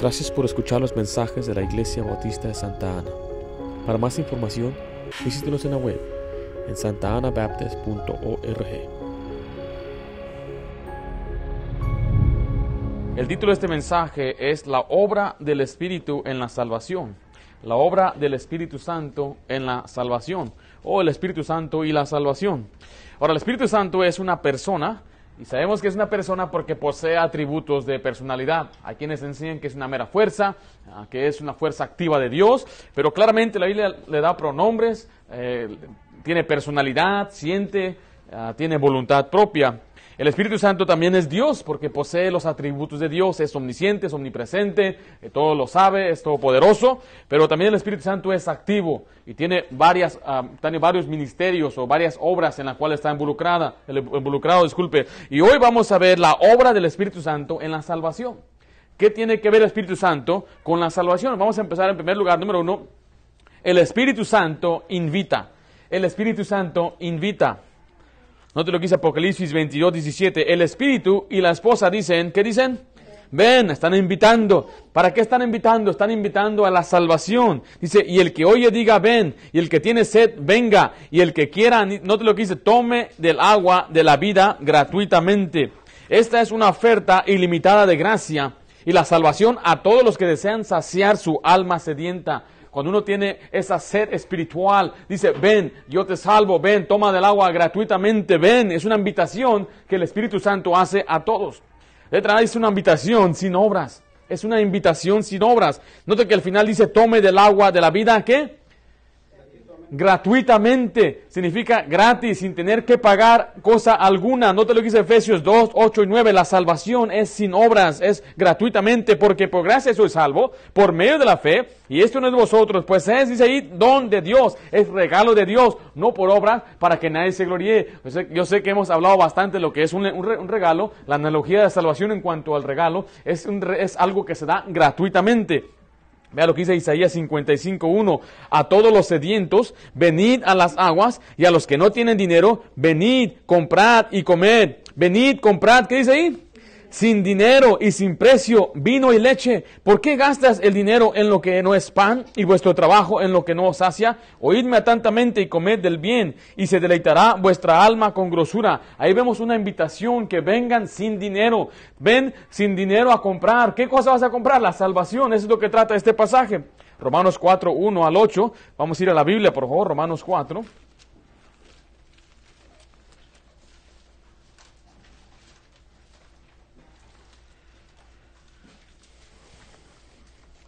Gracias por escuchar los mensajes de la Iglesia Bautista de Santa Ana. Para más información, visítenos en la web en santaanabaptist.org. El título de este mensaje es La obra del Espíritu en la salvación. La obra del Espíritu Santo en la salvación. O el Espíritu Santo y la salvación. Ahora, el Espíritu Santo es una persona y sabemos que es una persona porque posee atributos de personalidad. Hay quienes enseñan que es una mera fuerza, ah, que es una fuerza activa de Dios, pero claramente la Biblia le da pronombres, eh, tiene personalidad, siente, ah, tiene voluntad propia. El Espíritu Santo también es Dios porque posee los atributos de Dios, es omnisciente, es omnipresente, eh, todo lo sabe, es todopoderoso, pero también el Espíritu Santo es activo y tiene, varias, tiene varios ministerios o varias obras en las cuales está involucrada, involucrado. Disculpe. Y hoy vamos a ver la obra del Espíritu Santo en la salvación. ¿Qué tiene que ver el Espíritu Santo con la salvación? Vamos a empezar en primer lugar, número uno, el Espíritu Santo invita. El Espíritu Santo invita. Note lo que dice Apocalipsis 22, 17. El espíritu y la esposa dicen, ¿qué dicen? Ven, están invitando. ¿Para qué están invitando? Están invitando a la salvación. Dice, y el que oye diga ven, y el que tiene sed venga, y el que quiera, note lo que dice, tome del agua de la vida gratuitamente. Esta es una oferta ilimitada de gracia y la salvación a todos los que desean saciar su alma sedienta. Cuando uno tiene esa sed espiritual, dice, ven, yo te salvo, ven, toma del agua gratuitamente, ven. Es una invitación que el Espíritu Santo hace a todos. Letra es una invitación sin obras. Es una invitación sin obras. Note que al final dice, tome del agua de la vida, ¿qué? Gratuitamente, significa gratis, sin tener que pagar cosa alguna. No te lo dice Efesios 2, 8 y 9. La salvación es sin obras, es gratuitamente, porque por gracia soy salvo, por medio de la fe, y esto no es de vosotros, pues es, dice ahí, don de Dios, es regalo de Dios, no por obras, para que nadie se gloríe. Yo sé, que hemos hablado bastante de lo que es un, un, regalo, la analogía de salvación en cuanto al regalo, es, un, es algo que se da gratuitamente. Vea lo que dice Isaías 55.1. A todos los sedientos, venid a las aguas, y a los que no tienen dinero, venid, comprad y comed. Venid, comprad, ¿qué dice ahí? Sin dinero y sin precio, vino y leche. ¿Por qué gastas el dinero en lo que no es pan y vuestro trabajo en lo que no os sacia? Oídme atentamente y comed del bien, y se deleitará vuestra alma con grosura. Ahí vemos una invitación que vengan sin dinero. Ven sin dinero a comprar. ¿Qué cosa vas a comprar? La salvación. Eso es lo que trata este pasaje. Romanos 4, 1 al 8. Vamos a ir a la Biblia, por favor. Romanos 4.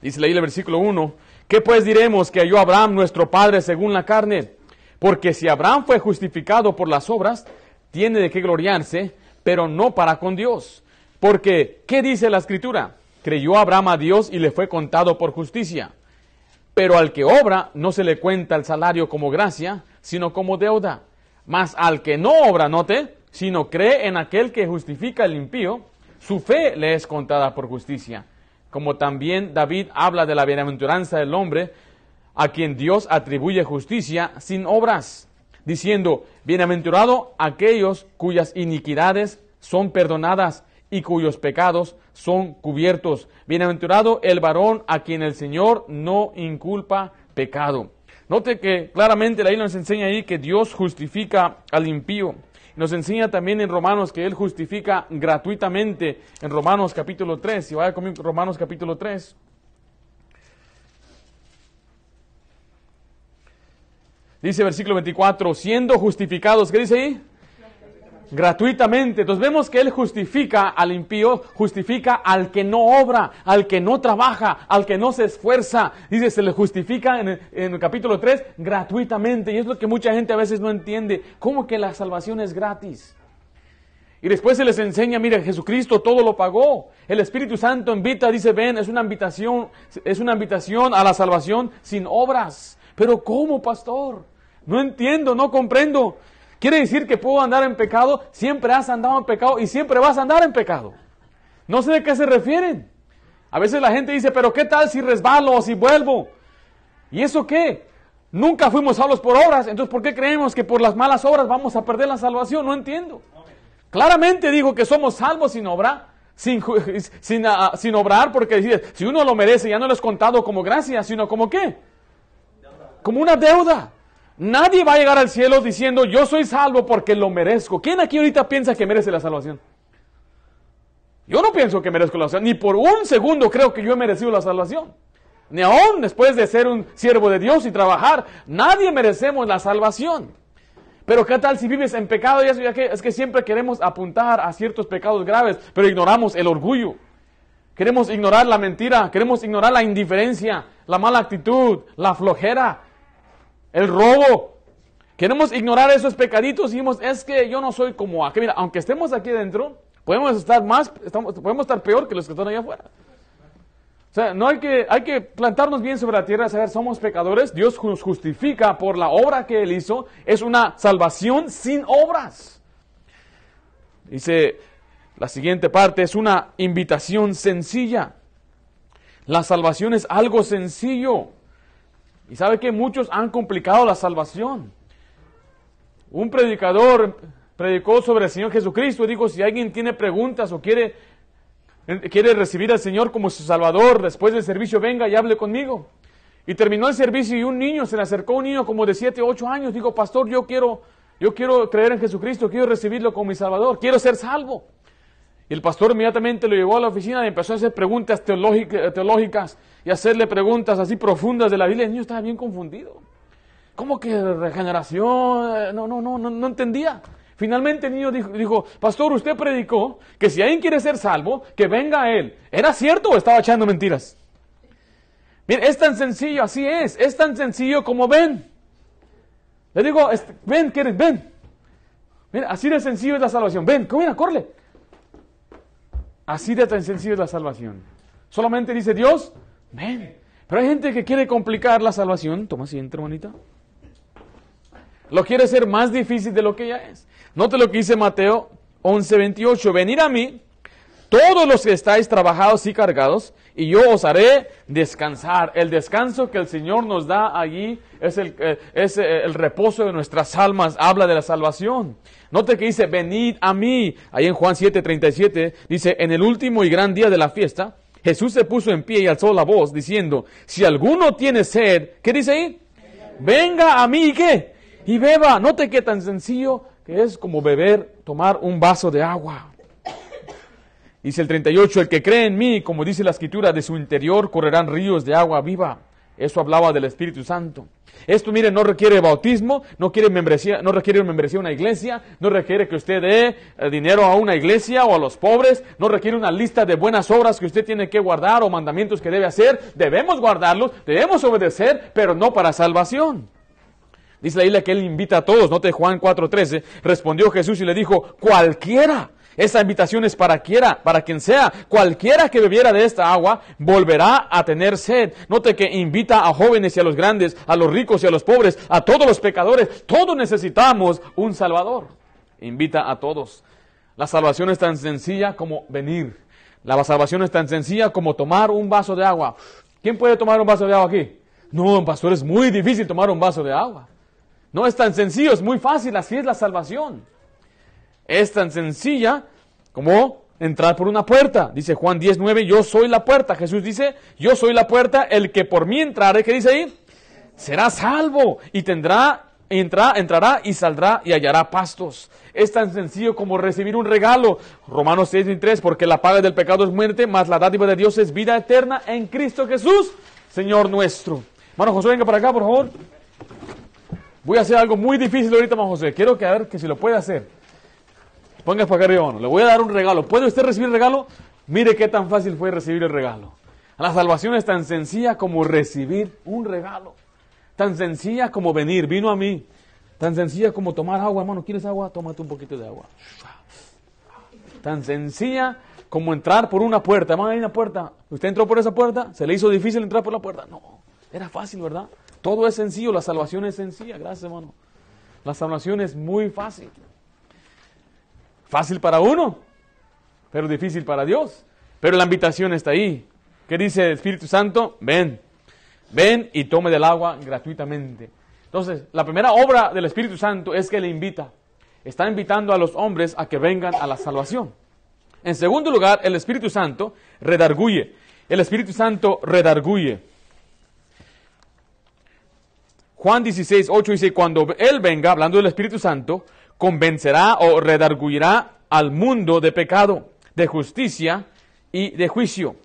Dice leí el versículo 1, ¿qué pues diremos que halló Abraham nuestro padre según la carne? Porque si Abraham fue justificado por las obras, tiene de qué gloriarse, pero no para con Dios. Porque, ¿qué dice la escritura? Creyó Abraham a Dios y le fue contado por justicia. Pero al que obra no se le cuenta el salario como gracia, sino como deuda. Mas al que no obra, note, sino cree en aquel que justifica el impío, su fe le es contada por justicia como también David habla de la bienaventuranza del hombre a quien Dios atribuye justicia sin obras, diciendo, bienaventurado aquellos cuyas iniquidades son perdonadas y cuyos pecados son cubiertos. Bienaventurado el varón a quien el Señor no inculpa pecado. Note que claramente la Biblia nos enseña ahí que Dios justifica al impío. Nos enseña también en Romanos que Él justifica gratuitamente en Romanos capítulo 3. Si vaya conmigo, Romanos capítulo 3. Dice versículo 24, siendo justificados, ¿qué dice ahí? Gratuitamente. Entonces vemos que Él justifica al impío, justifica al que no obra, al que no trabaja, al que no se esfuerza. Dice, se le justifica en el, capítulo 3 gratuitamente. Y es lo que mucha gente a veces no entiende. ¿Cómo que la salvación es gratis? Y después se les enseña, mire, Jesucristo todo lo pagó. El Espíritu Santo invita, dice, ven, es una invitación, es una invitación a la salvación sin obras. Pero ¿cómo, pastor? No entiendo, no comprendo. Quiere decir que puedo andar en pecado, siempre has andado en pecado y siempre vas a andar en pecado. No sé de qué se refieren. A veces la gente dice, pero ¿qué tal si resbalo o si vuelvo? ¿Y eso qué? Nunca fuimos salvos por obras, entonces ¿por qué creemos que por las malas obras vamos a perder la salvación? No entiendo. Claramente digo que somos salvos sin obra, sin, sin, ah, sin obrar, porque si uno lo merece, ya no lo es contado como gracia, sino como qué? Como una deuda. Nadie va a llegar al cielo diciendo, yo soy salvo porque lo merezco. ¿Quién aquí ahorita piensa que merece la salvación? Yo no pienso que merezco la salvación, ni por un segundo creo que yo he merecido la salvación. Ni aún después de ser un siervo de Dios y trabajar, nadie merecemos la salvación. Pero ¿qué tal si vives en pecado? Y ya que es que siempre queremos apuntar a ciertos pecados graves, pero ignoramos el orgullo. Queremos ignorar la mentira, queremos ignorar la indiferencia, la mala actitud, la flojera, el robo. Queremos ignorar esos pecaditos y decimos, es que yo no soy como aquel. Mira, aunque estemos aquí dentro, podemos estar más, podemos estar peor que los que están allá afuera. O sea, no hay que, hay que plantarnos bien sobre la tierra, saber, somos pecadores, Dios nos justifica por la obra que Él hizo, es una salvación sin obras. Dice la siguiente parte, es una invitación sencilla. La salvación es algo sencillo. Y sabe que muchos han complicado la salvación. Un predicador predicó sobre el Señor Jesucristo y dijo, si alguien tiene preguntas o quiere quiere recibir al Señor como su Salvador, después del servicio venga y hable conmigo. Y terminó el servicio y un niño, se le acercó un niño como de 7, 8 años, dijo, pastor, yo quiero, yo quiero creer en Jesucristo, quiero recibirlo como mi Salvador, quiero ser salvo. Y el pastor inmediatamente lo llevó a la oficina y empezó a hacer preguntas teológicas y hacerle preguntas así profundas de la Biblia. El niño estaba bien confundido. ¿Cómo que regeneración? No, no, no, no, no entendía. Finalmente el niño dijo, pastor, usted predicó que si alguien quiere ser salvo, que venga a él. ¿Era cierto o estaba echando mentiras? Bien, es tan sencillo, así es, es tan sencillo como ven. Le digo, ven, ¿quieres? Ven. Mira, así de sencillo es la salvación. Ven, mira, corre. Así de tan sencillo es la salvación. Solamente dice Dios, ven. Pero hay gente que quiere complicar la salvación. Toma asiento, hermanita. Lo quiere hacer más difícil de lo que ya es. Note lo que dice Mateo 11:28. Venid a mí, todos los que estáis trabajados y cargados, y yo os haré descansar. El descanso que el Señor nos da allí es el, eh, es eh, el reposo de nuestras almas, habla de la salvación. Note que dice, venid a mí. Ahí en Juan 7:37 dice, en el último y gran día de la fiesta, Jesús se puso en pie y alzó la voz diciendo, si alguno tiene sed, ¿qué dice ahí? Venga a mí, ¿qué? Y beba. Note que tan sencillo que es como beber, tomar un vaso de agua. Dice el 38, el que cree en mí, como dice la escritura, de su interior correrán ríos de agua viva. Eso hablaba del Espíritu Santo. Esto, mire, no requiere bautismo, no, quiere membresía, no requiere membresía a una iglesia, no requiere que usted dé eh, dinero a una iglesia o a los pobres, no requiere una lista de buenas obras que usted tiene que guardar o mandamientos que debe hacer. Debemos guardarlos, debemos obedecer, pero no para salvación. Dice la isla que él invita a todos. Note Juan 4:13. Respondió Jesús y le dijo, cualquiera. Esta invitación es para quiera, para quien sea. Cualquiera que bebiera de esta agua volverá a tener sed. Note que invita a jóvenes y a los grandes, a los ricos y a los pobres, a todos los pecadores. Todos necesitamos un Salvador. Invita a todos. La salvación es tan sencilla como venir. La salvación es tan sencilla como tomar un vaso de agua. ¿Quién puede tomar un vaso de agua aquí? No, pastor, es muy difícil tomar un vaso de agua. No es tan sencillo, es muy fácil, así es la salvación. Es tan sencilla como entrar por una puerta. Dice Juan 19, yo soy la puerta. Jesús dice, yo soy la puerta, el que por mí entrare, ¿qué dice ahí? Será salvo y tendrá, entra, entrará y saldrá y hallará pastos. Es tan sencillo como recibir un regalo. Romanos 6, 3, porque la paga del pecado es muerte, mas la dádiva de Dios es vida eterna en Cristo Jesús, Señor nuestro. Hermano José, venga para acá, por favor. Voy a hacer algo muy difícil ahorita, Juan José. Quiero que a ver que si lo puede hacer. Ponga para acá arriba, Le voy a dar un regalo. ¿Puede usted recibir el regalo? Mire qué tan fácil fue recibir el regalo. La salvación es tan sencilla como recibir un regalo. Tan sencilla como venir. Vino a mí. Tan sencilla como tomar agua, hermano. ¿Quieres agua? Tómate un poquito de agua. Tan sencilla como entrar por una puerta. Hermano, hay una puerta. ¿Usted entró por esa puerta? ¿Se le hizo difícil entrar por la puerta? No. Era fácil, ¿verdad? Todo es sencillo, la salvación es sencilla, gracias hermano. La salvación es muy fácil. Fácil para uno, pero difícil para Dios. Pero la invitación está ahí. ¿Qué dice el Espíritu Santo? Ven, ven y tome del agua gratuitamente. Entonces, la primera obra del Espíritu Santo es que le invita. Está invitando a los hombres a que vengan a la salvación. En segundo lugar, el Espíritu Santo redarguye. El Espíritu Santo redarguye. Juan 16, 8 dice, cuando Él venga, hablando del Espíritu Santo, convencerá o redarguyirá al mundo de pecado, de justicia y de juicio.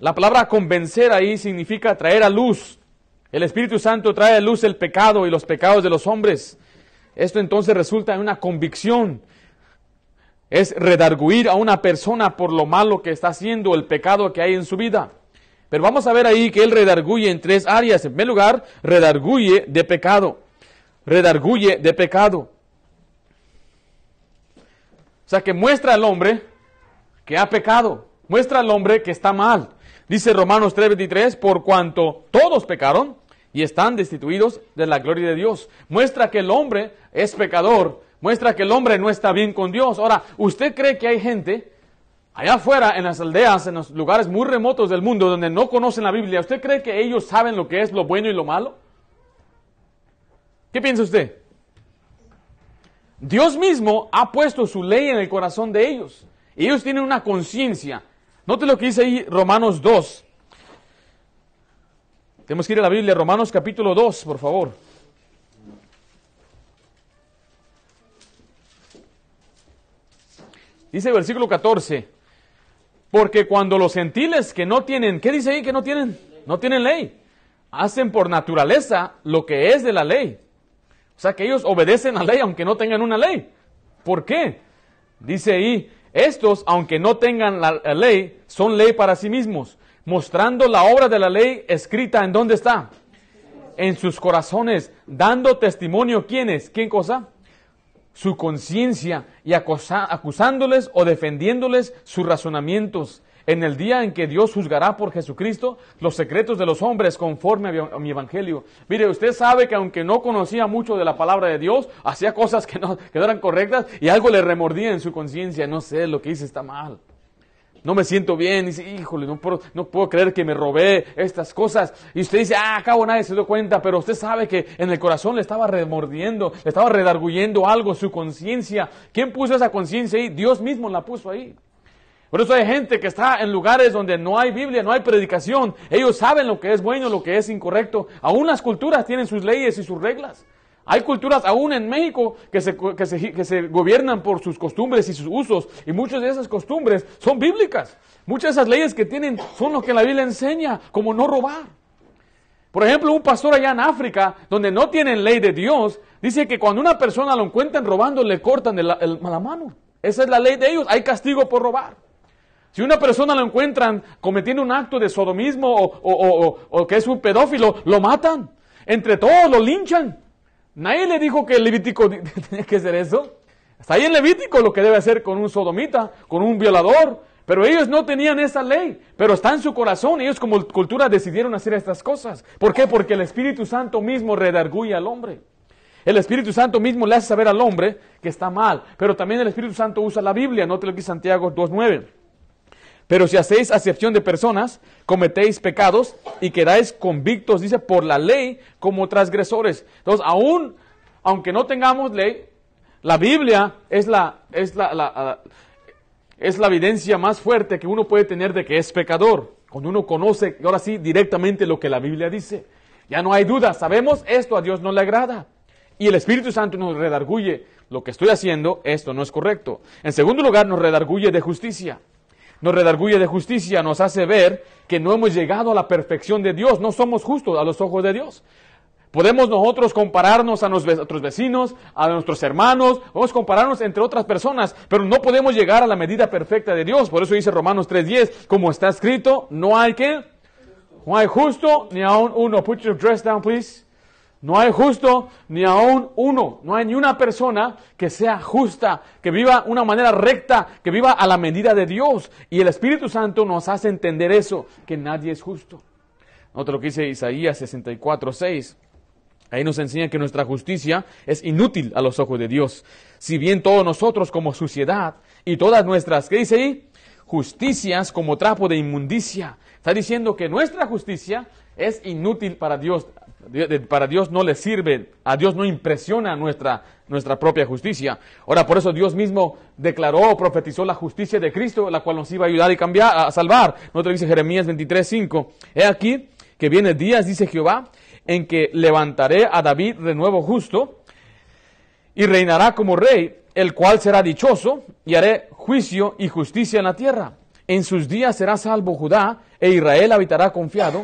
La palabra convencer ahí significa traer a luz. El Espíritu Santo trae a luz el pecado y los pecados de los hombres. Esto entonces resulta en una convicción. Es redarguir a una persona por lo malo que está haciendo, el pecado que hay en su vida. Pero vamos a ver ahí que él redarguye en tres áreas. En primer lugar, redarguye de pecado. Redarguye de pecado. Sea, que muestra al hombre que ha pecado. Muestra al hombre que está mal. Dice Romanos 3:23, por cuanto todos pecaron y están destituidos de la gloria de Dios. Muestra que el hombre es pecador. Muestra que el hombre no está bien con Dios. Ahora, ¿usted cree que hay gente allá afuera, en las aldeas, en los lugares muy remotos del mundo donde no conocen la Biblia, ¿usted cree que ellos saben lo que es lo bueno y lo malo? ¿Qué piensa usted? Dios mismo ha puesto su ley en el corazón de ellos. Ellos tienen una conciencia. Note lo que dice ahí Romanos 2. Tenemos que ir a la Biblia, Romanos capítulo 2, por favor. Dice versículo 14, porque cuando los gentiles que no tienen, ¿qué dice ahí que no tienen? No tienen ley. Hacen por naturaleza lo que es de la ley. O sea que ellos obedecen a la ley aunque no tengan una ley. ¿Por qué? Dice ahí, estos, aunque no tengan la, ley, son ley para sí mismos, mostrando la obra de la ley escrita en dónde está. En sus corazones, dando testimonio, ¿quiénes? ¿Quién cosa? Su conciencia y acusándoles o defendiéndoles sus razonamientos. En el día en que Dios juzgará por Jesucristo los secretos de los hombres conforme a mi- evangelio. Mire, usted sabe que aunque no conocía mucho de la palabra de Dios, hacía cosas que no, que eran correctas y algo le remordía en su conciencia. No sé, lo que hice está mal. No me siento bien. Dice, híjole, no puedo, no puedo creer que me robé estas cosas. Y usted dice, ah, acabo nadie se dio cuenta, pero usted sabe que en el corazón le estaba remordiendo, le estaba redarguyendo algo, su conciencia. ¿Quién puso esa conciencia ahí? Dios mismo la puso ahí. Por eso hay gente que está en lugares donde no hay Biblia, no hay predicación. Ellos saben lo que es bueno, lo que es incorrecto. Aún las culturas tienen sus leyes y sus reglas. Hay culturas aún en México que se, que se- que se gobiernan por sus costumbres y sus usos. Y muchas de esas costumbres son bíblicas. Muchas de esas leyes que tienen son lo que la Biblia enseña, como no robar. Por ejemplo, un pastor allá en África, donde no tienen ley de Dios, dice que cuando una persona lo encuentran robando, le cortan el- la mano. Esa es la ley de ellos. Hay castigo por robar. Si una persona lo encuentran cometiendo un acto de sodomismo o, o- o- o- que es un pedófilo, lo matan. Entre todos lo linchan. Nadie le dijo que el Levítico tenía que hacer eso. Está ahí en Levítico lo que debe hacer con un sodomita, con un violador. Pero ellos no tenían esa ley, pero está en su corazón. Ellos como cultura decidieron hacer estas cosas. ¿Por qué? Porque el Espíritu Santo mismo redarguye al hombre. El Espíritu Santo mismo le hace saber al hombre que está mal. Pero también el Espíritu Santo usa la Biblia. Note lo que Santiago 2.9. Pero si hacéis acepción de personas, cometéis pecados y quedáis convictos, dice, por la ley como transgresores. Entonces, aún, aunque no tengamos ley, la Biblia es la, es la, es la evidencia más fuerte que uno puede tener de que es pecador. Cuando uno conoce, ahora sí, directamente lo que la Biblia dice. Ya no hay duda, sabemos esto a Dios no le agrada. Y el Espíritu Santo nos redarguye, lo que estoy haciendo, esto no es correcto. En segundo lugar, nos redarguye de justicia nos redarguye de justicia, nos hace ver que no hemos llegado a la perfección de Dios, no somos justos a los ojos de Dios. Podemos nosotros compararnos a nuestros vecinos, a nuestros hermanos, podemos compararnos entre otras personas, pero no podemos llegar a la medida perfecta de Dios. Por eso dice Romanos 3.10, como está escrito, no hay que, no hay justo ni aún uno. Put your dress down, please. No hay justo ni aún uno. No hay ni una persona que sea justa, que viva una manera recta, que viva a la medida de Dios. Y el Espíritu Santo nos hace entender eso, que nadie es justo. Nota lo que dice Isaías 64, 6. Ahí nos enseña que nuestra justicia es inútil a los ojos de Dios. Si bien todos nosotros como suciedad y todas nuestras, ¿qué dice ahí? Justicias como trapo de inmundicia. Está diciendo que nuestra justicia es inútil para Dios. Para Dios no le sirve, a Dios no impresiona nuestra, nuestra propia justicia. Ahora, por eso Dios mismo declaró, profetizó la justicia de Cristo, la cual nos iba a ayudar y cambiar, a salvar. No te dice Jeremías 23, 5. He aquí que viene días, dice Jehová, en que levantaré a David de nuevo justo y reinará como rey, el cual será dichoso y haré juicio y justicia en la tierra. En sus días será salvo Judá e Israel habitará confiado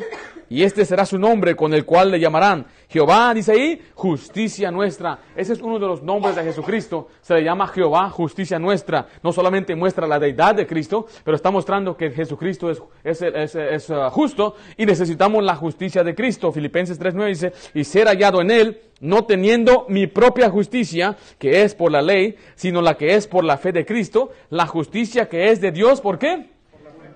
y este será su nombre con el cual le llamarán. Jehová, dice ahí, justicia nuestra. Ese es uno de los nombres de Jesucristo. Se le llama Jehová, justicia nuestra. No solamente muestra la deidad de Cristo, pero está mostrando que Jesucristo es, es, uh, justo y necesitamos la justicia de Cristo. Filipenses 3.9 dice, y ser hallado en él, no teniendo mi propia justicia, que es por la ley, sino la que es por la fe de Cristo, la justicia que es de Dios, ¿por qué?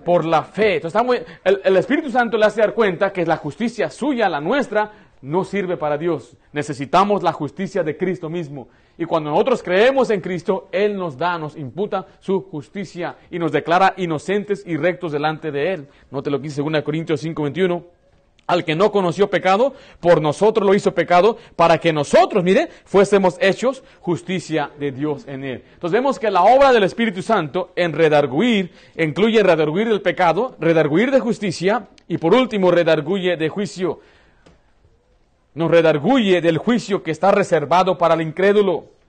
Por la fe. Entonces, el, Espíritu Santo le hace dar cuenta que la justicia suya, la nuestra, no sirve para Dios. Necesitamos la justicia de Cristo mismo. Y cuando nosotros creemos en Cristo, Él nos da, nos imputa su justicia y nos declara inocentes y rectos delante de Él. Note lo que dice 2 Corintios 5:21 al que no conoció pecado, por nosotros lo hizo pecado, para que nosotros, mire, fuésemos hechos justicia de Dios en él. Entonces vemos que la obra del Espíritu Santo en redarguir, incluye redarguir del pecado, redarguir de justicia y por último redarguye de juicio. Nos redarguye del juicio que está reservado para el incrédulo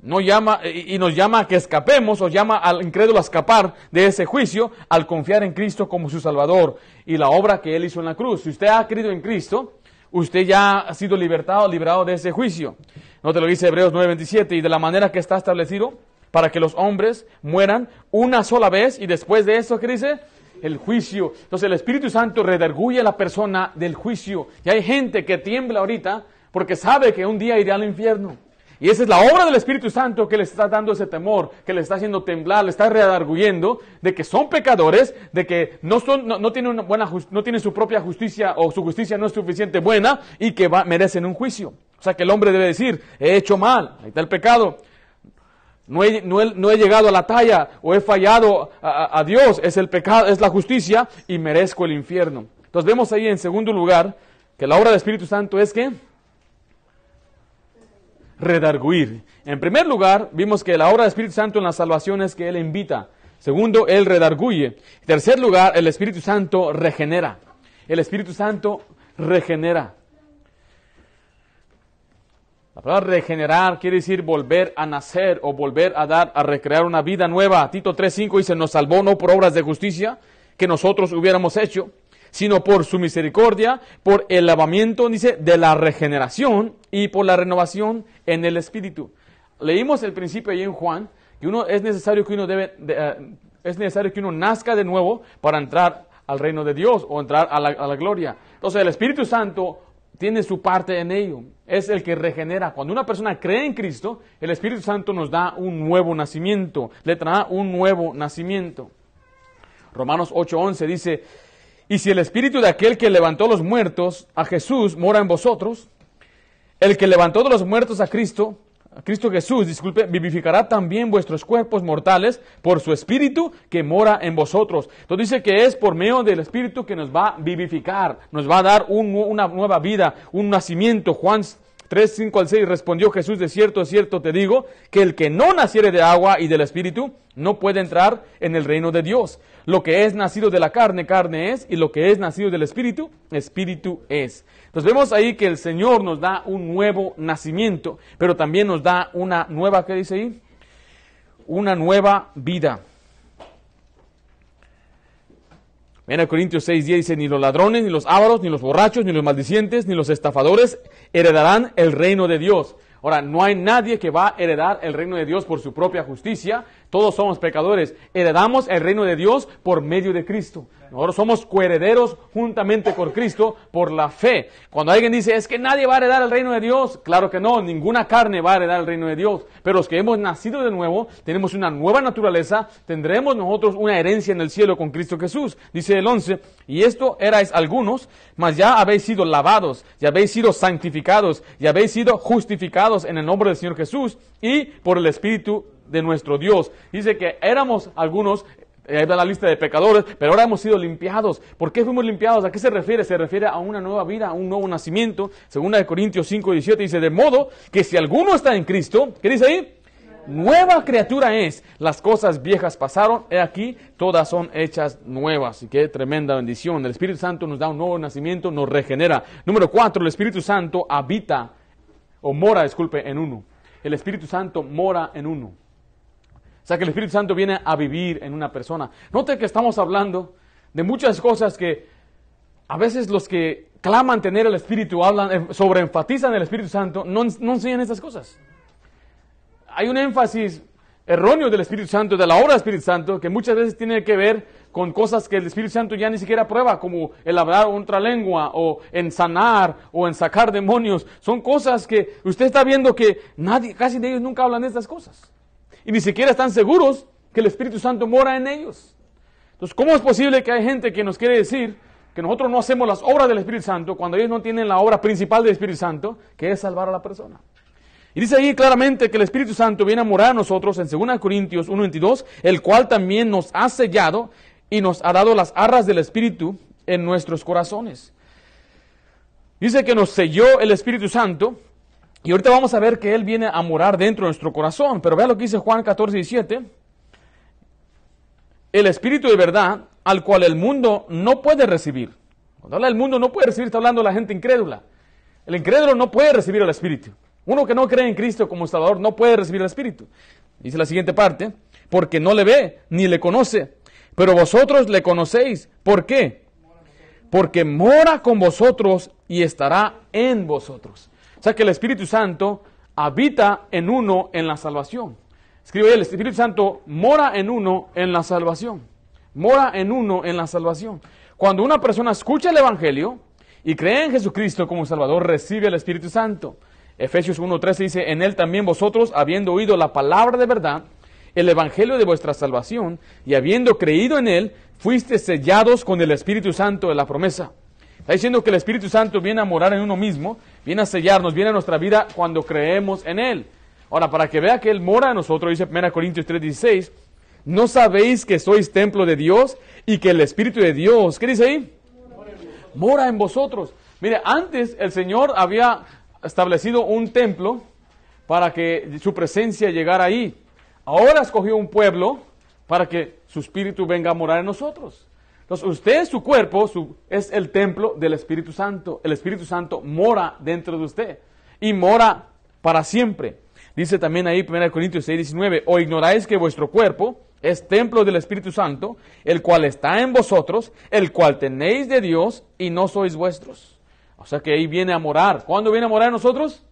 no llama y nos llama a que escapemos o llama al incrédulo a escapar de ese juicio al confiar en Cristo como su Salvador y la obra que Él hizo en la cruz. Si usted ha creído en Cristo, usted ya ha sido libertado, liberado de ese juicio. No te lo dice Hebreos 9:27 y de la manera que está establecido para que los hombres mueran una sola vez y después de eso, ¿qué dice? El juicio. Entonces el Espíritu Santo redarguye a la persona del juicio. Y hay gente que tiembla ahorita porque sabe que un día irá al infierno. Y esa es la obra del Espíritu Santo que le está dando ese temor, que le está haciendo temblar, le está redarguyendo de que son pecadores, de que no, son, no, tienen, una buena, no tienen su propia justicia o su justicia no es suficiente buena y que merecen un juicio. O sea que el hombre debe decir, he hecho mal, ahí está el pecado. No he, no, he, llegado a la talla o he fallado a, a Dios, es el pecado, es la justicia y merezco el infierno. Entonces vemos ahí en segundo lugar que la obra del Espíritu Santo es que redarguir. En primer lugar, vimos que la obra del Espíritu Santo en la salvación es que Él invita. Segundo, Él redarguye. En tercer lugar, el Espíritu Santo regenera. El Espíritu Santo regenera. La palabra regenerar quiere decir volver a nacer o volver a dar, a recrear una vida nueva. Tito 3.5 dice, nos salvó no por obras de justicia que nosotros hubiéramos hecho, sino por su misericordia, por el lavamiento, dice, de la regeneración y por la renovación en el Espíritu. Leímos el principio ahí en Juan, que uno es necesario que uno debe, eh, es necesario que uno nazca de nuevo para entrar al reino de Dios o entrar a la, a la gloria. Entonces el Espíritu Santo tiene su parte en ello. Es el que regenera. Cuando una persona cree en Cristo, el Espíritu Santo nos da un nuevo nacimiento. Le trae un nuevo nacimiento. Romanos 8:11 dice, y si el espíritu de aquel que levantó los muertos a Jesús mora en vosotros, el que levantó de los muertos a Cristo, a Cristo Jesús, disculpe, vivificará también vuestros cuerpos mortales por su espíritu que mora en vosotros. Entonces dice que es por medio del espíritu que nos va a vivificar, nos va a dar una nueva vida, un nacimiento. Juan 3, 5 al 6 respondió Jesús, de cierto, de cierto te digo, que el que no naciere de agua y del Espíritu no puede entrar en el reino de Dios. Lo que es nacido de la carne, carne es, y lo que es nacido del Espíritu, Espíritu es. Entonces vemos ahí que el Señor nos da un nuevo nacimiento, pero también nos da una nueva, ¿qué dice ahí? Una nueva vida. Corintios 6, 10 dice, ni los ladrones, ni los ávaros, ni los borrachos, ni los maldicientes, ni los estafadores heredarán el reino de Dios. Ahora, no hay nadie que va a heredar el reino de Dios por su propia justicia, todos somos pecadores. Heredamos el reino de Dios por medio de Cristo. Nosotros somos coherederos juntamente con Cristo por la fe. Cuando alguien dice, es que nadie va a heredar el reino de Dios, claro que no, ninguna carne va a heredar el reino de Dios. Pero los que hemos nacido de nuevo, tenemos una nueva naturaleza, tendremos nosotros una herencia en el cielo con Cristo Jesús. Dice el 11, y esto erais algunos, mas ya habéis sido lavados, ya habéis sido santificados, ya habéis sido justificados en el nombre del Señor Jesús y por el Espíritu de nuestro Dios. Dice que éramos algunos, ahí va la lista de pecadores, pero ahora hemos sido limpiados. ¿Por qué fuimos limpiados? ¿A qué se refiere? Se refiere a una nueva vida, a un nuevo nacimiento. Segunda de Corintios 5, 17 dice, de modo que si alguno está en Cristo, ¿qué dice ahí? Nueva criatura es. Las cosas viejas pasaron, he aquí, todas son hechas nuevas. Y qué tremenda bendición. El Espíritu Santo nos da un nuevo nacimiento, nos regenera. Número cuatro, el Espíritu Santo habita, o mora, disculpe, en uno. El Espíritu Santo mora en uno. Sea que el Espíritu Santo viene a vivir en una persona. Note que estamos hablando de muchas cosas que a veces los que claman tener el Espíritu, hablan, eh, sobreenfatizan el Espíritu Santo, no, no enseñan estas cosas hay un énfasis erróneo del Espíritu Santo, de la obra del Espíritu Santo, que muchas veces tiene que ver con cosas que el Espíritu Santo ya ni siquiera prueba, como el hablar otra lengua, o en sanar, o en sacar demonios. Son cosas que usted está viendo que nadie, casi de ellos nunca hablan de estas cosas. Y ni siquiera están seguros que el Espíritu Santo mora en ellos. Entonces, ¿cómo es posible que hay gente que nos quiere decir que nosotros no hacemos las obras del Espíritu Santo cuando ellos no tienen la obra principal del Espíritu Santo, que es salvar a la persona? Y dice ahí claramente que el Espíritu Santo viene a morar a nosotros en 2 Corintios 1.22, el cual también nos ha sellado y nos ha dado las arras del Espíritu en nuestros corazones. Dice que nos selló el Espíritu Santo y ahorita vamos a ver que Él viene a morar dentro de nuestro corazón. Pero vea lo que dice Juan 14, 17. El Espíritu de verdad al cual el mundo no puede recibir. Cuando habla del mundo no puede recibir, está hablando la gente incrédula. El incrédulo no puede recibir el Espíritu. Uno que no cree en Cristo como Salvador no puede recibir el Espíritu. Dice la siguiente parte, porque no le ve ni le conoce, pero vosotros le conocéis. ¿Por qué? Porque mora con vosotros y estará en vosotros. O sea que el Espíritu Santo habita en uno en la salvación. Escribe el Espíritu Santo mora en uno en la salvación. Mora en uno en la salvación. Cuando una persona escucha el Evangelio y cree en Jesucristo como Salvador, recibe el Espíritu Santo. Efesios 1.13 dice, en él también vosotros, habiendo oído la palabra de verdad, el evangelio de vuestra salvación, y habiendo creído en él, fuiste sellados con el Espíritu Santo de la promesa. Está diciendo que el Espíritu Santo viene a morar en uno mismo, viene a sellarnos, viene a nuestra vida cuando creemos en él. Ahora, para que vea que él mora en nosotros, dice 1 Corintios 3.16, ¿no sabéis que sois templo de Dios y que el Espíritu de Dios, ¿qué dice ahí? Mora en vosotros. Mire, antes el Señor había establecido un templo para que su presencia llegara ahí. Ahora escogió un pueblo para que su espíritu venga a morar en nosotros. Entonces, usted, su cuerpo, su, es el templo del Espíritu Santo. El Espíritu Santo mora dentro de usted y mora para siempre. Dice también ahí 1 Corintios 6, 19, o ignoráis que vuestro cuerpo es templo del Espíritu Santo, el cual está en vosotros, el cual tenéis de Dios y no sois vuestros. O sea que ahí viene a morar. ¿Cuándo viene a morar nosotros?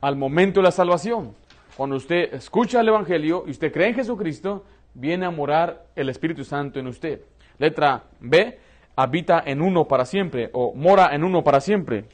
Al momento de la salvación. Cuando usted escucha el Evangelio y usted cree en Jesucristo, viene a morar el Espíritu Santo en usted. Letra B, habita en uno para siempre o mora en uno para siempre.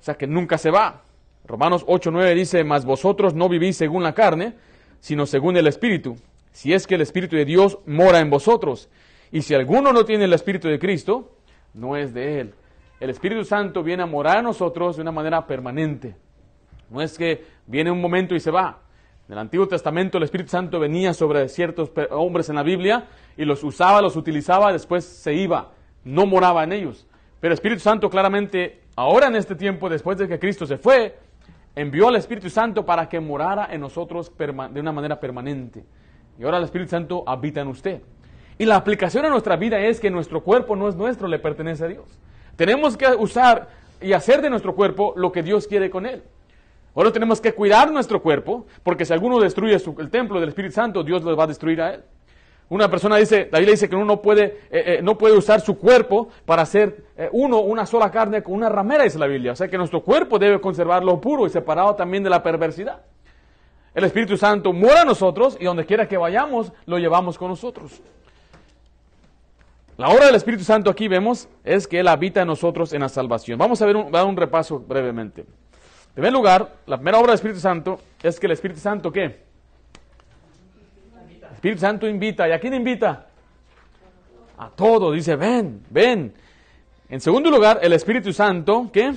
O sea que nunca se va. Romanos 8:9 dice, mas vosotros no vivís según la carne, sino según el Espíritu. Si es que el Espíritu de Dios mora en vosotros. Y si alguno no tiene el Espíritu de Cristo, no es de Él. El Espíritu Santo viene a morar a nosotros de una manera permanente. No es que viene un momento y se va. En el Antiguo Testamento el Espíritu Santo venía sobre ciertos hombres en la Biblia y los usaba, los utilizaba, después se iba, no moraba en ellos. Pero el Espíritu Santo claramente, ahora en este tiempo, después de que Cristo se fue, envió al Espíritu Santo para que morara en nosotros de una manera permanente. Y ahora el Espíritu Santo habita en usted. Y la aplicación a nuestra vida es que nuestro cuerpo no es nuestro, le pertenece a Dios. Tenemos que usar y hacer de nuestro cuerpo lo que Dios quiere con él. Ahora tenemos que cuidar nuestro cuerpo, porque si alguno destruye el templo del Espíritu Santo, Dios lo va a destruir a él. Una persona dice, David le dice que uno no puede, eh, eh, no puede usar su cuerpo para hacer eh, uno una sola carne con una ramera, dice la Biblia. O sea que nuestro cuerpo debe conservarlo puro y separado también de la perversidad. El Espíritu Santo muere a nosotros y donde quiera que vayamos, lo llevamos con nosotros. La obra del Espíritu Santo aquí vemos es que Él habita en nosotros en la salvación. Vamos a ver un, dar un repaso brevemente. En primer lugar, la primera obra del Espíritu Santo es que el Espíritu Santo, ¿qué? El Espíritu Santo invita. ¿Y a quién invita? A todos. Dice, ven, ven. En segundo lugar, el Espíritu Santo, ¿qué?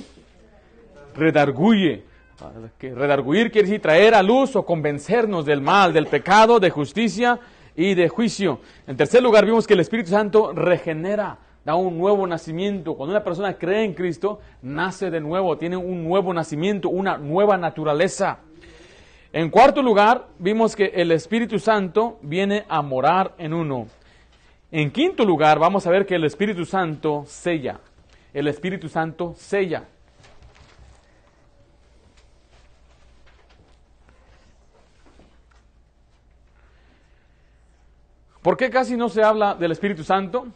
Redarguye. Redarguir quiere decir traer a luz o convencernos del mal, del pecado, de justicia y de juicio. En tercer lugar, vimos que el Espíritu Santo regenera, da un nuevo nacimiento. Cuando una persona cree en Cristo, nace de nuevo, tiene un nuevo nacimiento, una nueva naturaleza. En cuarto lugar, vimos que el Espíritu Santo viene a morar en uno. En quinto lugar, vamos a ver que el Espíritu Santo sella. El Espíritu Santo sella. ¿Por qué casi no se habla del Espíritu Santo?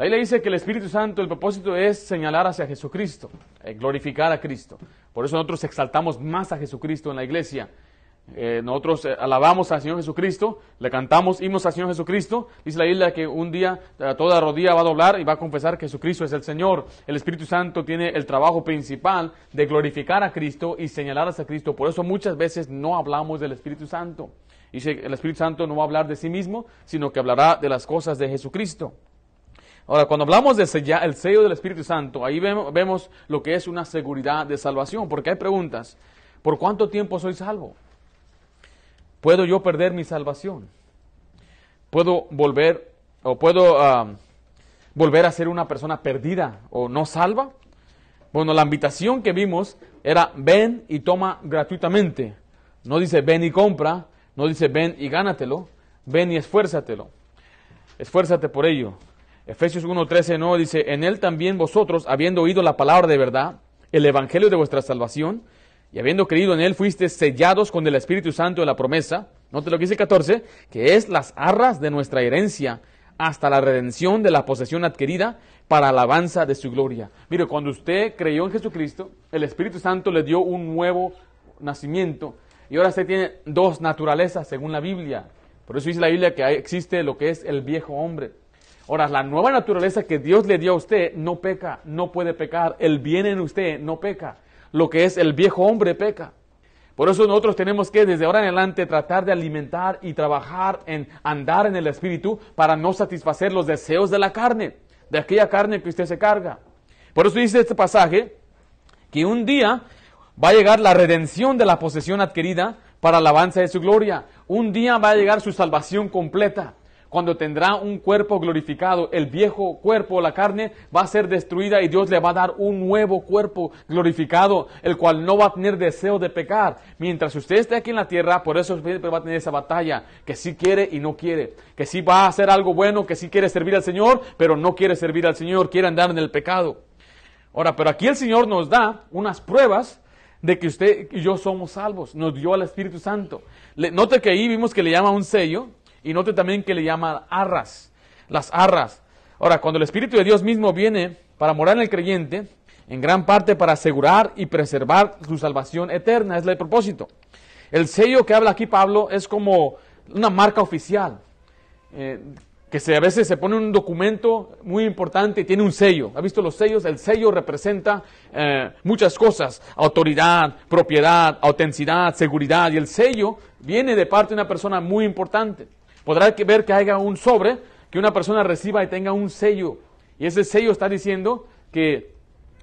La Biblia dice que el Espíritu Santo, el propósito es señalar hacia Jesucristo, eh, glorificar a Cristo. Por eso nosotros exaltamos más a Jesucristo en la iglesia. Eh, nosotros eh, alabamos al Señor Jesucristo, le cantamos himnos al Señor Jesucristo. Dice la Biblia que un día toda rodilla va a doblar y va a confesar que Jesucristo es el Señor. El Espíritu Santo tiene el trabajo principal de glorificar a Cristo y señalar hacia Cristo. Por eso muchas veces no hablamos del Espíritu Santo. Dice el Espíritu Santo no va a hablar de sí mismo, sino que hablará de las cosas de Jesucristo. Ahora, cuando hablamos del el sello del Espíritu Santo, ahí vemos, lo que es una seguridad de salvación, porque hay preguntas. ¿Por cuánto tiempo soy salvo? ¿Puedo yo perder mi salvación? ¿Puedo volver o puedo ah, volver a ser una persona perdida o no salva? Bueno, la invitación que vimos era ven y toma gratuitamente. No dice ven y compra, no dice ven y gánatelo, ven y esfuérzatelo. Esfuérzate por ello. Efesios 1.13 no dice, en él también vosotros, habiendo oído la palabra de verdad, el evangelio de vuestra salvación, y habiendo creído en él, fuiste sellados con el Espíritu Santo de la promesa. Note lo que dice 14, que es las arras de nuestra herencia hasta la redención de la posesión adquirida para alabanza de su gloria. Mire, cuando usted creyó en Jesucristo, el Espíritu Santo le dio un nuevo nacimiento y ahora usted tiene dos naturalezas según la Biblia. Por eso dice la Biblia que existe lo que es el viejo hombre. Ahora, la nueva naturaleza que Dios le dio a usted no peca, no puede pecar. El bien en usted no peca. Lo que es el viejo hombre peca. Por eso nosotros tenemos que desde ahora en adelante tratar de alimentar y trabajar en andar en el Espíritu para no satisfacer los deseos de la carne, de aquella carne que usted se carga. Por eso dice este pasaje que un día va a llegar la redención de la posesión adquirida para alabanza de su gloria. Un día va a llegar su salvación completa. Cuando tendrá un cuerpo glorificado, el viejo cuerpo, la carne, va a ser destruida y Dios le va a dar un nuevo cuerpo glorificado, el cual no va a tener deseo de pecar. Mientras usted esté aquí en la tierra, por eso va a tener esa batalla, que sí quiere y no quiere, que sí va a hacer algo bueno, que sí quiere servir al Señor, pero no quiere servir al Señor, quiere andar en el pecado. Ahora, pero aquí el Señor nos da unas pruebas de que usted y yo somos salvos. Nos dio al Espíritu Santo. note que ahí vimos que le llama un sello y note también que le llama arras. Las arras. Ahora, cuando el Espíritu de Dios mismo viene para morar en el creyente, en gran parte para asegurar y preservar su salvación eterna, es el propósito. El sello que habla aquí Pablo es como una marca oficial. Eh, que se, a veces se pone un documento muy importante y tiene un sello. ¿Ha visto los sellos? El sello representa eh, muchas cosas, autoridad, propiedad, autenticidad, seguridad, y el sello viene de parte de una persona muy importante. Podrá ver que haya un sobre, que una persona reciba y tenga un sello, y ese sello está diciendo que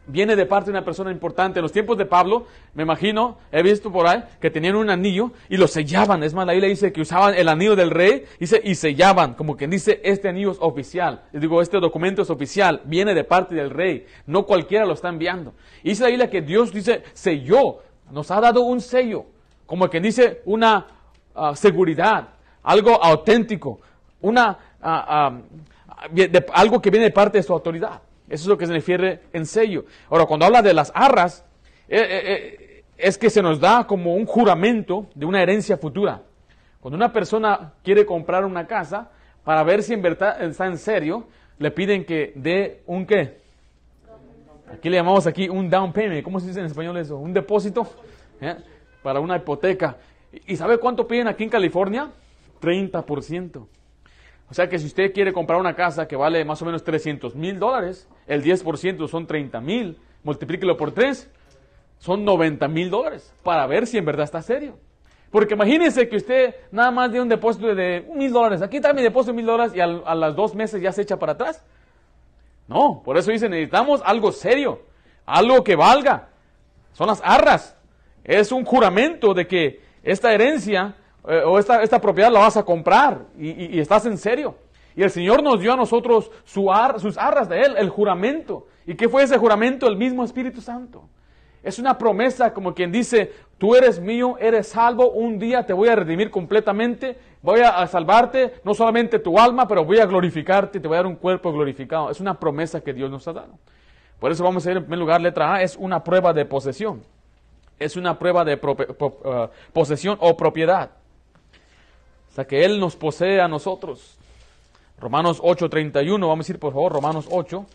viene de parte de una persona importante. En los tiempos de Pablo, me imagino, he visto por ahí que tenían un anillo y lo sellaban. Es más, la le dice que usaban el anillo del rey dice, y sellaban, como quien dice, este anillo es oficial. Digo, este documento es oficial, viene de parte del rey. No cualquiera lo está enviando. Y dice la Biblia que Dios dice, selló, nos ha dado un sello, como quien dice, una ah, seguridad, algo auténtico, una, ah, algo que viene de parte de su autoridad. Eso es lo que se refiere en sello. Ahora, cuando habla de las arras, eh, eh, eh, es que se nos da como un juramento de una herencia futura. Cuando una persona quiere comprar una casa, para ver si en verdad está en serio, le piden que dé un qué. Aquí le llamamos aquí un down payment. ¿Cómo se dice en español eso? Un depósito para una hipoteca. ¿Y sabe cuánto piden aquí en California? 30%. O sea que si usted quiere comprar una casa que vale más o menos 300 mil dólares, el 10% son 30 mil, multiplíquelo por 3, son 90 mil dólares, para ver si en verdad está serio. Porque imagínese que usted nada más dio un depósito de mil dólares, aquí está mi depósito de mil dólares y a, a las dos meses ya se echa para atrás. No, por eso dice, necesitamos algo serio, algo que valga. Son las arras. Es un juramento de que esta herencia eh, o esta, esta, propiedad la vas a comprar y, estás en serio. Y el Señor nos dio a nosotros su sus arras de Él, el juramento. ¿Y qué fue ese juramento? El mismo Espíritu Santo. Es una promesa como quien dice, tú eres mío, eres salvo, un día te voy a redimir completamente, voy a, salvarte, no solamente tu alma, pero voy a glorificarte, te voy a dar un cuerpo glorificado. Es una promesa que Dios nos ha dado. Por eso vamos a ir en primer lugar, letra A, es una prueba de posesión. Es una prueba de uh, posesión o propiedad. Que Él nos posee a nosotros. Romanos 8:31, vamos a ir por favor, Romanos 8.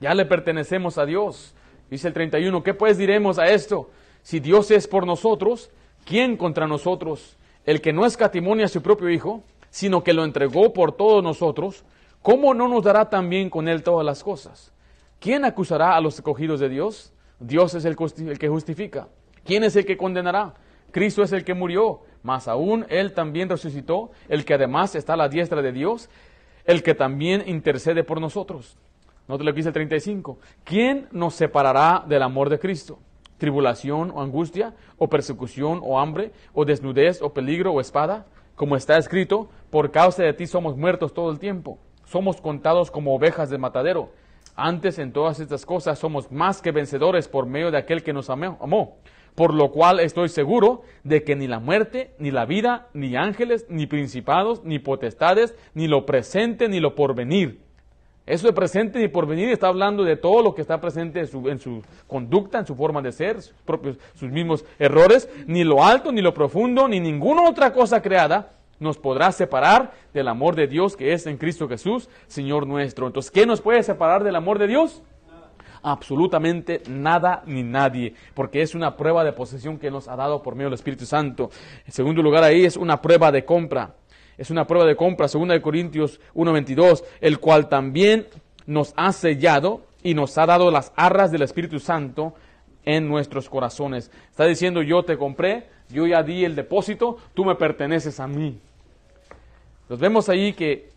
Ya le pertenecemos a Dios. Dice el 31, ¿qué pues diremos a esto? Si Dios es por nosotros, ¿quién contra nosotros? El que no escatimonia a su propio Hijo, sino que lo entregó por todos nosotros, ¿cómo no nos dará también con él todas las cosas? ¿Quién acusará a los escogidos de Dios? Dios es el, que justifica. ¿Quién es el que condenará? Cristo es el que murió, mas aún Él también resucitó, el que además está a la diestra de Dios, el que también intercede por nosotros. No te lo dice el 35. ¿Quién nos separará del amor de Cristo? ¿Tribulación o angustia? ¿O persecución o hambre? ¿O desnudez o peligro o espada? Como está escrito, por causa de ti somos muertos todo el tiempo. Somos contados como ovejas de matadero. Antes en todas estas cosas somos más que vencedores por medio de aquel que nos amó. Por lo cual estoy seguro de que ni la muerte, ni la vida, ni ángeles, ni principados, ni potestades, ni lo presente, ni lo porvenir eso de presente y porvenir está hablando de todo lo que está presente en su, conducta, en su forma de ser, sus propios, sus mismos errores. Ni lo alto, ni lo profundo, ni ninguna otra cosa creada nos podrá separar del amor de Dios que es en Cristo Jesús, Señor nuestro. Entonces, ¿qué nos puede separar del amor de Dios? absolutamente nada ni nadie, porque es una prueba de posesión que nos ha dado por medio del Espíritu Santo. En segundo lugar, ahí es una prueba de compra es una prueba de compra, 2 Corintios 1.22, el cual también nos ha sellado y nos ha dado las arras del Espíritu Santo en nuestros corazones. Está diciendo, yo te compré, yo ya di el depósito, tú me perteneces a mí. Nos vemos ahí que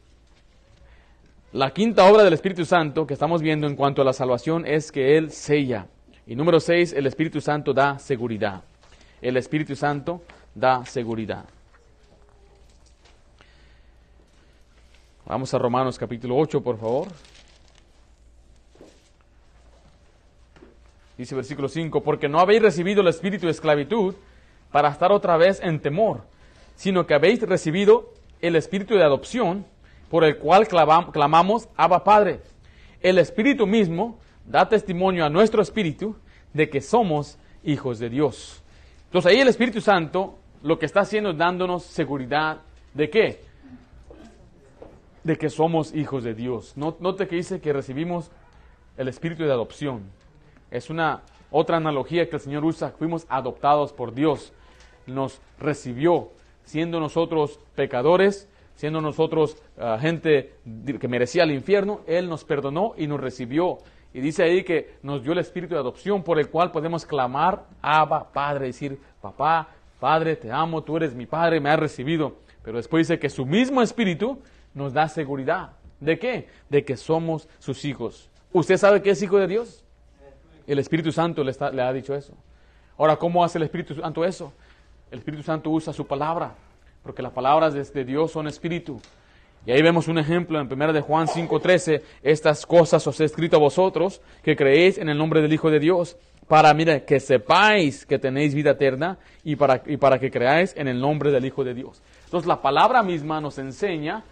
la quinta obra del Espíritu Santo que estamos viendo en cuanto a la salvación es que Él sella. Y número seis, el Espíritu Santo da seguridad. El Espíritu Santo da seguridad. Vamos a Romanos capítulo 8, por favor. Dice versículo 5, porque no habéis recibido el espíritu de esclavitud para estar otra vez en temor, sino que habéis recibido el espíritu de adopción, por el cual clamamos, Abba Padre. El espíritu mismo da testimonio a nuestro espíritu de que somos hijos de Dios. Entonces ahí el Espíritu Santo lo que está haciendo es dándonos seguridad de qué? de que somos hijos de Dios. Note que dice que recibimos el espíritu de adopción. Es una otra analogía que el Señor usa. Fuimos adoptados por Dios. Nos recibió, siendo nosotros pecadores, siendo nosotros ah, gente que merecía el infierno, Él nos perdonó y nos recibió. Y dice ahí que nos dio el espíritu de adopción por el cual podemos clamar, Abba, Padre, decir, papá, Padre, te amo, tú eres mi Padre, me has recibido. Pero después dice que su mismo espíritu nos da seguridad. ¿De qué? De que somos sus hijos. ¿Usted sabe que es hijo de Dios? El Espíritu Santo le, le ha dicho eso. Ahora, ¿cómo hace el Espíritu Santo eso? El Espíritu Santo usa su palabra, porque las palabras de, Dios son espíritu. Y ahí vemos un ejemplo en 1 de Juan 5:13, estas cosas os he escrito a vosotros que creéis en el nombre del Hijo de Dios, para mire, que sepáis que tenéis vida eterna y para, y para que creáis en el nombre del Hijo de Dios. Entonces la palabra misma nos enseña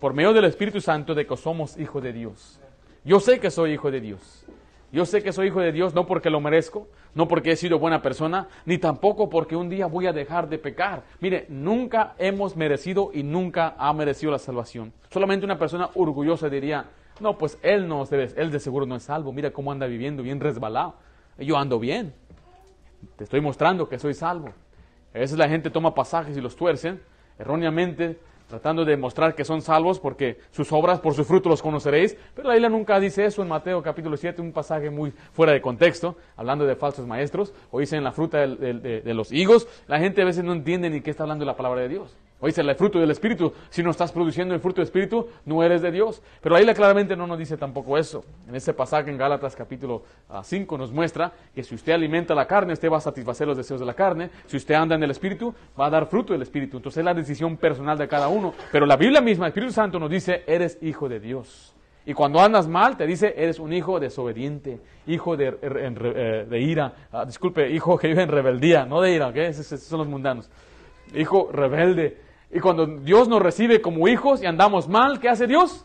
por medio del Espíritu Santo de que somos hijos de Dios. Yo sé que soy hijo de Dios. Yo sé que soy hijo de Dios no porque lo merezco, no porque he sido buena persona, ni tampoco porque un día voy a dejar de pecar. Mire, nunca hemos merecido y nunca ha merecido la salvación. Solamente una persona orgullosa diría, no, pues él no debe, él de seguro no es salvo. Mira cómo anda viviendo bien resbalado. Yo ando bien. Te estoy mostrando que soy salvo. A veces la gente toma pasajes y los tuercen erróneamente tratando de mostrar que son salvos porque sus obras por su fruto los conoceréis, pero la Biblia nunca dice eso en Mateo capítulo 7, un pasaje muy fuera de contexto, hablando de falsos maestros, o dice en la fruta de, los higos, la gente a veces no entiende ni qué está hablando la palabra de Dios. O dice el fruto del Espíritu. Si no estás produciendo el fruto del Espíritu, no eres de Dios. Pero ahí claramente no nos dice tampoco eso. En ese pasaje en Gálatas capítulo 5 ah, nos muestra que si usted alimenta la carne, usted va a satisfacer los deseos de la carne. Si usted anda en el Espíritu, va a dar fruto del Espíritu. Entonces es la decisión personal de cada uno. Pero la Biblia misma, el Espíritu Santo nos dice, eres hijo de Dios. Y cuando andas mal, te dice, eres un hijo desobediente, hijo de, eh, ira, ah, disculpe, hijo que vive en rebeldía, no de ira, ¿ok? esos son los mundanos. Hijo rebelde, y cuando Dios nos recibe como hijos y andamos mal, ¿qué hace Dios?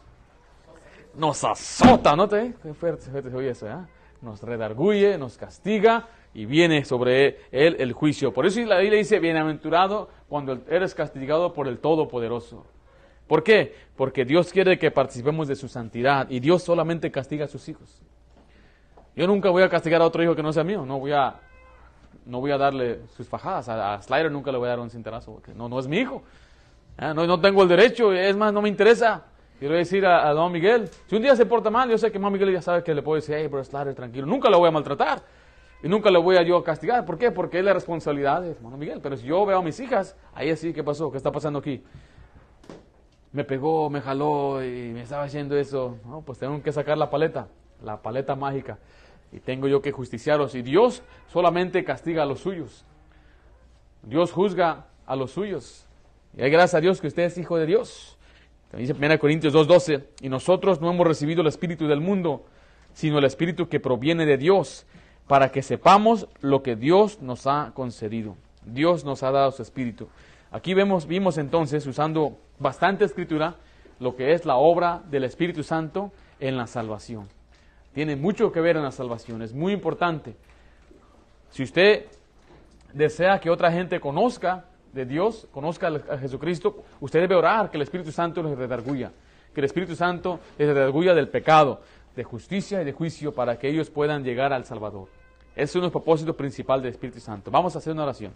Nos azota, ¿no te? Qué fuerte, fuerte oye eso, ¿eh? Nos redarguye, nos castiga y viene sobre él el juicio. Por eso la Biblia dice, bienaventurado cuando eres castigado por el Todopoderoso. ¿Por qué? Porque Dios quiere que participemos de su santidad y Dios solamente castiga a sus hijos. Yo nunca voy a castigar a otro hijo que no sea mío, no voy a, no voy a darle sus fajadas, a, Slider nunca le voy a dar un cinterazo, porque no, no es mi hijo. Ah, no, no, tengo el derecho, es más, no me interesa. Quiero decir a, don Miguel, si un día se porta mal, yo sé que don Miguel ya sabe que le puedo decir, hey, bro, Slater, tranquilo, nunca lo voy a maltratar. Y nunca lo voy a yo castigar. ¿Por qué? Porque es la responsabilidad de hermano Miguel. Pero si yo veo a mis hijas, ahí así, ¿qué pasó? ¿Qué está pasando aquí? Me pegó, me jaló y me estaba haciendo eso. No, pues tengo que sacar la paleta, la paleta mágica. Y tengo yo que justiciaros. Y Dios solamente castiga a los suyos. Dios juzga a los suyos. Y hay gracias a Dios que usted es hijo de Dios. Dice 1 Corintios 2.12, y nosotros no hemos recibido el Espíritu del mundo, sino el Espíritu que proviene de Dios, para que sepamos lo que Dios nos ha concedido. Dios nos ha dado su Espíritu. Aquí vemos, vimos entonces, usando bastante escritura, lo que es la obra del Espíritu Santo en la salvación. Tiene mucho que ver en la salvación, es muy importante. Si usted desea que otra gente conozca de Dios, conozca a Jesucristo, usted debe orar que el Espíritu Santo les redarguya, que el Espíritu Santo les redarguya del pecado, de justicia y de juicio para que ellos puedan llegar al Salvador. Ese es uno de los propósitos principales del Espíritu Santo. Vamos a hacer una oración.